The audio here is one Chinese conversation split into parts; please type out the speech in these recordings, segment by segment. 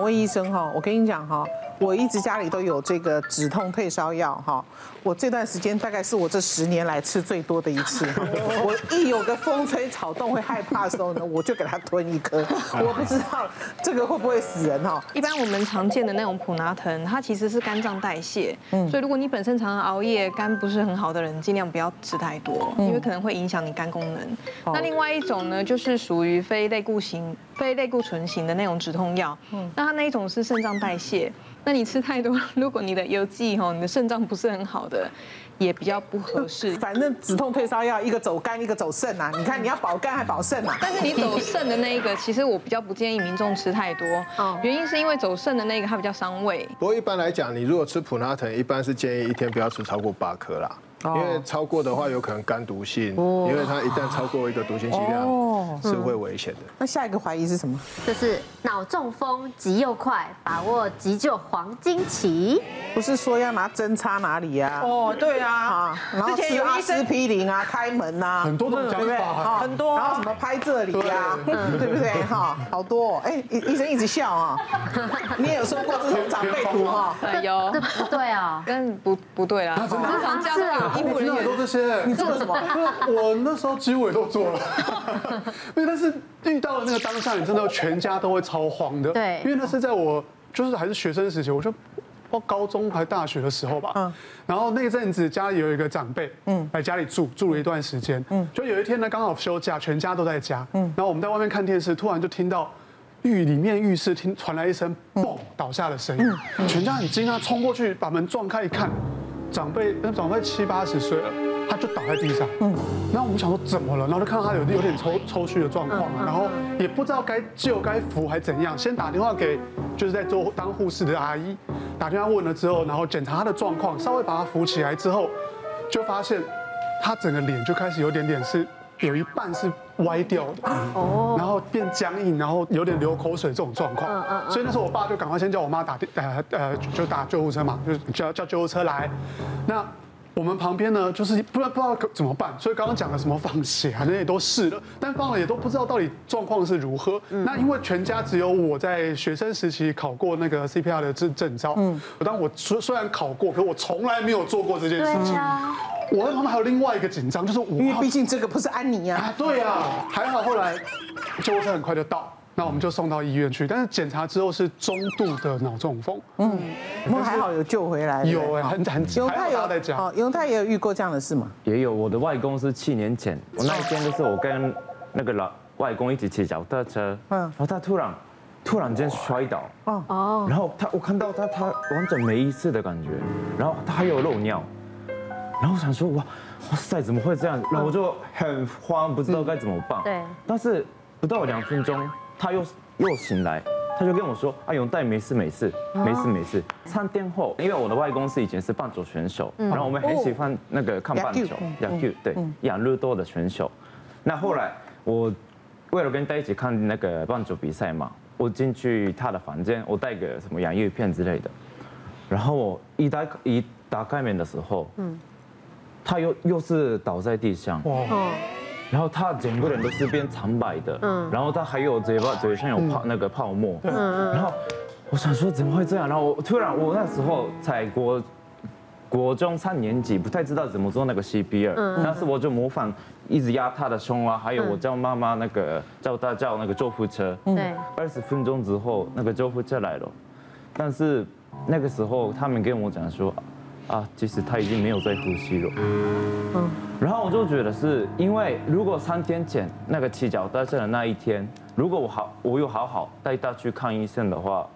问医生哈，我跟你讲哈，我一直家里都有这个止痛退烧药哈。我这段时间大概是我这十年来吃最多的一次。我一有个风吹草动会害怕的时候呢，我就给他吞一颗。我不知道这个会不会死人哈。一般我们常见的那种普拿疼，它其实是肝脏代谢，嗯，所以如果你本身常常熬夜，肝不是很好的人，尽量不要吃太多，因为可能会影响你肝功能。那另外一种呢，就是属于非类固型、非类固醇型的那种止痛药，嗯，那它那一种是肾脏代谢。那你吃太多，如果你的邮寄哈，你的肾脏不是很好的，也比较不合适。反正止痛退烧药一个走肝，一个走肾啊。你看你要保肝还保肾啊？但是你走肾的那一个，其实我比较不建议民众吃太多。哦。原因是因为走肾的那个它比较伤胃。不过一般来讲，你如果吃普拉腾，一般是建议一天不要吃超过八颗啦。因为超过的话有可能肝毒性，因为它一旦超过一个毒性剂量，是会危险的。那下一个怀疑是什么？就是脑中风急又快，把握急救黄金期。不是说要拿针插哪里呀？哦，对啊，然后吃阿司匹林啊，开门啊，很多种讲法，很多。然后什么拍这里呀，对不对？哈，好多。哎，医医生一直笑啊。你也有说过这种长辈图哈？有。这不对啊，跟不不对啦。正常家都有。我知道很多这些，你做了什么？我那时候几乎也都做了，因为但是遇到了那个当下，你真的全家都会超慌的。对，因为那是在我就是还是学生时期，我就我高中还大学的时候吧。嗯。然后那阵子家里有一个长辈，嗯，来家里住住了一段时间，嗯，就有一天呢刚好休假，全家都在家，嗯，然后我们在外面看电视，突然就听到浴里面浴室听传来一声嘣倒下的声音，全家很惊讶，冲过去把门撞开一看。长辈那长辈七八十岁了，他就倒在地上。嗯，然后我们想说怎么了，然后就看到他有有点抽抽搐的状况，然后也不知道该救该扶还怎样，先打电话给就是在做当护士的阿姨，打电话问了之后，然后检查他的状况，稍微把他扶起来之后，就发现他整个脸就开始有点点是。有一半是歪掉的，哦，然后变僵硬，然后有点流口水这种状况，嗯嗯，所以那时候我爸就赶快先叫我妈打电，呃呃，就打救护车嘛，就叫叫救护车来。那我们旁边呢，就是不知道不知道怎么办，所以刚刚讲的什么放血啊，那也都试了，但放了也都不知道到底状况是如何。那因为全家只有我在学生时期考过那个 CPR 的证证照，嗯，当我虽虽然考过，可我从来没有做过这件事情。我跟他们还有另外一个紧张，就是我，因为毕竟这个不是安妮呀。啊，对呀，还好后来救护车很快就到，那我们就送到医院去。但是检查之后是中度的脑中风。嗯，我们还好有救回来。有哎，很很永泰有在讲。泰也有遇过这样的事吗？也有，我的外公是七年前，我那一天就是我跟那个老外公一起骑脚踏车，嗯，然后他突然突然间摔倒，哦哦，然后他我看到他他完全没意识的感觉，然后他还有漏尿。然后我想说哇哇塞，怎么会这样？然后我就很慌，不知道该怎么办。对。但是不到两分钟，他又又醒来，他就跟我说：“啊，永泰没事没事没事没事。”三天后，因为我的外公是以前是棒球选手，然后我们很喜欢那个看棒球，亚球对，养乐多的选手。那后来我为了跟他一起看那个棒球比赛嘛，我进去他的房间，我带个什么洋芋片之类的，然后我一打一打开门的时候，嗯。他又又是倒在地上，然后他整个人都是变苍白的，嗯。然后他还有嘴巴嘴上有泡那个泡沫，然后我想说怎么会这样？然后我突然我那时候才国国中三年级，不太知道怎么做那个 CPR，但是我就模仿一直压他的胸啊，还有我叫妈妈那个叫他叫那个救护车，对，二十分钟之后那个救护车来了，但是那个时候他们跟我讲说。啊，其实他已经没有在呼吸了。嗯，然后我就觉得是因为，如果三天前那个骑脚踏车的那一天，如果我好，我有好好带他去看医生的话，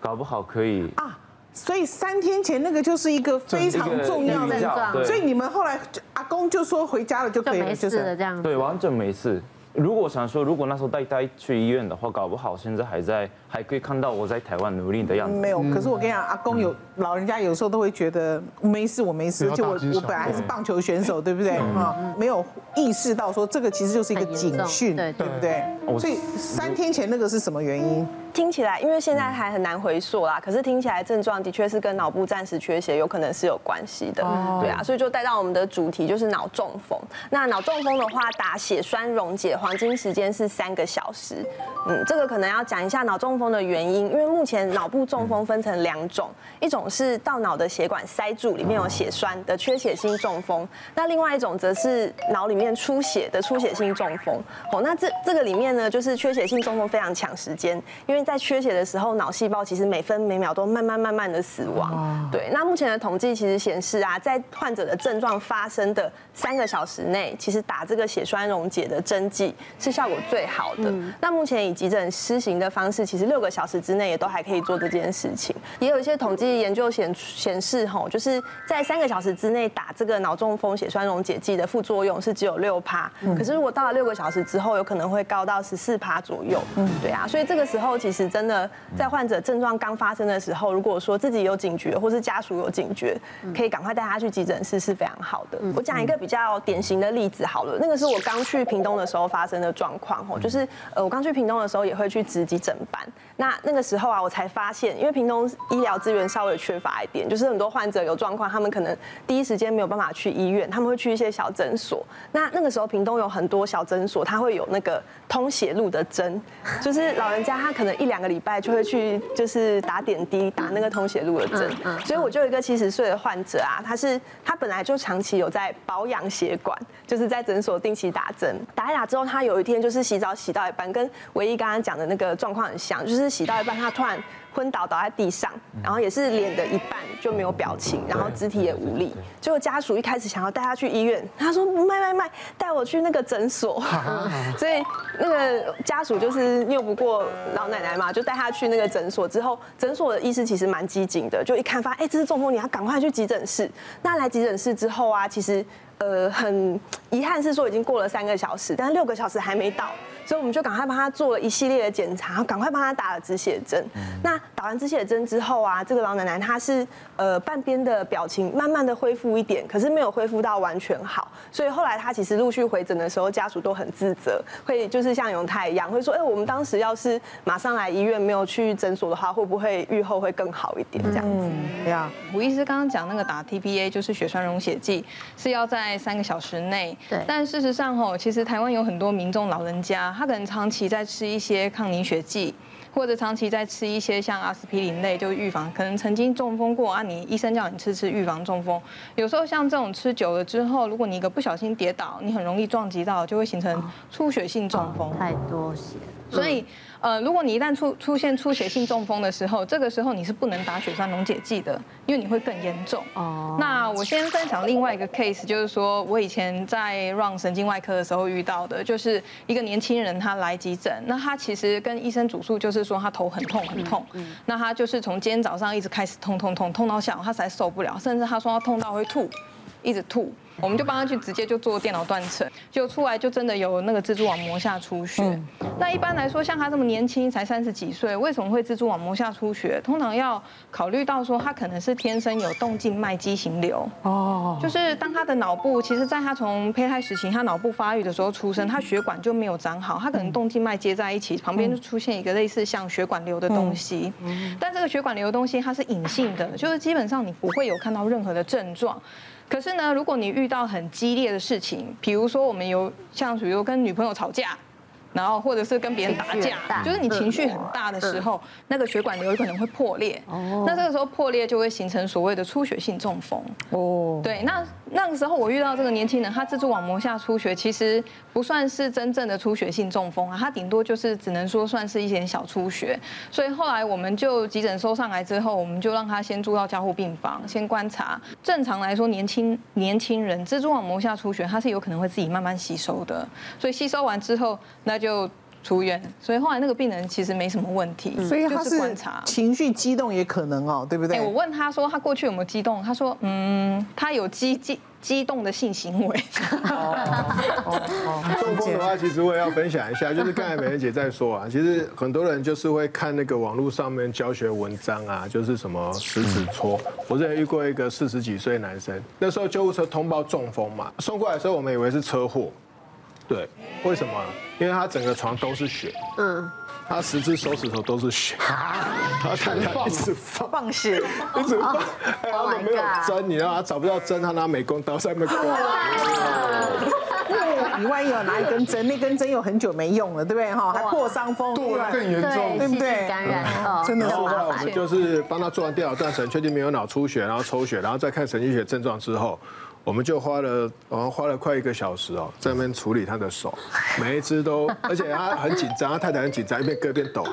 搞不好可以啊。所以三天前那个就是一个非常重要的症状，所以你们后来阿公就说回家了就可以了，就没事了这样子。对，完全没事。如果想说，如果那时候带他去医院的话，搞不好现在还在，还可以看到我在台湾努力的样子。没有，可是我跟你讲，阿公有老人家有时候都会觉得没事，我没事，就我我本来是棒球选手，对不对？啊，没有意识到说这个其实就是一个警讯，对不对？所以三天前那个是什么原因？听起来，因为现在还很难回溯啦。可是听起来症状的确是跟脑部暂时缺血有可能是有关系的，对啊。所以就带到我们的主题就是脑中风。那脑中风的话，打血栓溶解黄金时间是三个小时。嗯，这个可能要讲一下脑中中风的原因，因为目前脑部中风分成两种，一种是到脑的血管塞住，里面有血栓的缺血性中风，那另外一种则是脑里面出血的出血性中风。哦，那这这个里面呢，就是缺血性中风非常抢时间，因为在缺血的时候，脑细胞其实每分每秒都慢慢慢慢的死亡。对，那目前的统计其实显示啊，在患者的症状发生的三个小时内，其实打这个血栓溶解的针剂是效果最好的。那目前以急诊施行的方式，其实六个小时之内也都还可以做这件事情。也有一些统计研究显显示，吼，就是在三个小时之内打这个脑中风血栓溶解剂的副作用是只有六趴，可是如果到了六个小时之后，有可能会高到十四趴左右。嗯，对啊，所以这个时候其实真的在患者症状刚发生的时候，如果说自己有警觉，或是家属有警觉，可以赶快带他去急诊室是非常好的。我讲一个比较典型的例子好了，那个是我刚去屏东的时候发生的状况，吼，就是呃，我刚去屏东的时候也会去值急诊班，那那个时候啊，我才发现，因为屏东医疗资源稍微缺乏一点，就是很多患者有状况，他们可能第一时间没有办法去医院，他们会去一些小诊所。那那个时候屏东有很多小诊所，它会有那个通血路的针，就是老人家他可能一两个礼拜就会去，就是打点滴，打那个通血路的针。所以我就有一个七十岁的患者啊，他是他本来就长期有在保养血管，就是在诊所定期打针，打一打之后，他有一天就是洗澡洗到一半，跟唯一刚刚讲的那个状况很像，就是洗到一半他突然。昏倒倒在地上，然后也是脸的一半就没有表情，然后肢体也无力。结果家属一开始想要带他去医院，他说：“卖卖卖，带我去那个诊所。” 所以那个家属就是拗不过老奶奶嘛，就带他去那个诊所。之后诊所的医师其实蛮机警的，就一看发现，哎，这是中风，你要赶快去急诊室。那来急诊室之后啊，其实呃很遗憾是说已经过了三个小时，但是六个小时还没到。所以我们就赶快帮他做了一系列的检查，赶快帮他打了止血针。那打完止血针之后啊，这个老奶奶她是呃半边的表情慢慢的恢复一点，可是没有恢复到完全好。所以后来她其实陆续回诊的时候，家属都很自责，会就是像永泰一样，会说，哎，我们当时要是马上来医院，没有去诊所的话，会不会愈后会更好一点？这样子。对啊，吴医师刚刚讲那个打 TPA 就是血栓溶血剂，是要在三个小时内。对。但事实上吼，其实台湾有很多民众老人家。他可能长期在吃一些抗凝血剂，或者长期在吃一些像阿司匹林类，就预防可能曾经中风过啊，你医生叫你吃吃预防中风。有时候像这种吃久了之后，如果你一个不小心跌倒，你很容易撞击到，就会形成出血性中风。太多血。所以，呃，如果你一旦出出现出血性中风的时候，这个时候你是不能打血栓溶解剂的，因为你会更严重。哦。那我先分享另外一个 case，就是说我以前在 run 神经外科的时候遇到的，就是一个年轻人他来急诊，那他其实跟医生主诉就是说他头很痛很痛，那他就是从今天早上一直开始痛痛痛痛到下午，他实在受不了，甚至他说他痛到会吐，一直吐。我们就帮他去直接就做电脑断层，就出来就真的有那个蜘蛛网膜下出血。那一般来说，像他这么年轻，才三十几岁，为什么会蜘蛛网膜下出血？通常要考虑到说他可能是天生有动静脉畸形瘤。哦。就是当他的脑部，其实在他从胚胎时期，他脑部发育的时候出生，他血管就没有长好，他可能动静脉接在一起，旁边就出现一个类似像血管瘤的东西。但这个血管瘤的东西它是隐性的，就是基本上你不会有看到任何的症状。可是呢，如果你遇到很激烈的事情，比如说我们有像比如跟女朋友吵架。然后或者是跟别人打架，就是你情绪很大的时候，那个血管瘤有可能会破裂。哦。那这个时候破裂就会形成所谓的出血性中风。哦。对，那那个时候我遇到这个年轻人，他蜘蛛网膜下出血，其实不算是真正的出血性中风啊，他顶多就是只能说算是一点小出血。所以后来我们就急诊收上来之后，我们就让他先住到加护病房，先观察。正常来说，年轻年轻人蜘蛛网膜下出血，他是有可能会自己慢慢吸收的。所以吸收完之后，那就出院，所以后来那个病人其实没什么问题，所以他是观察情绪激动也可能哦，对不对？我问他说他过去有没有激动，他说嗯，他有激激激动的性行为。中风的话，其实我也要分享一下，就是刚才美人姐在说啊，其实很多人就是会看那个网络上面教学文章啊，就是什么食指戳。我之前遇过一个四十几岁男生，那时候救护车通报中风嘛，送过来的时候我们以为是车祸。对，为什么？因为他整个床都是血，嗯，他十只手指头都是血，他太太一直放放血，一直放，他都没有针，你知道他找不到针，他拿美工刀在那刮。你万一有拿一根针，那根针又很久没用了，对不对哈？还破伤风，对，更严重，对不对？感染哦，真的是。然后后来我们就是帮他做完电脑断层，确定没有脑出血，然后抽血，然后再看神经血症状之后。我们就花了，好像花了快一个小时哦，在那边处理他的手，每一只都，而且他很紧张，他太太很紧张，一边割一边抖，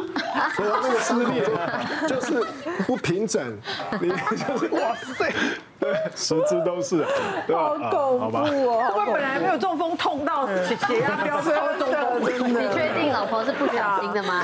所以他那个撕裂 就是不平整，你就是哇塞，对，十只都是，对吧？好恐怖哦！会不会本来没有中风，痛到血血压飙升，中风真的？你确定老婆是不小心的吗？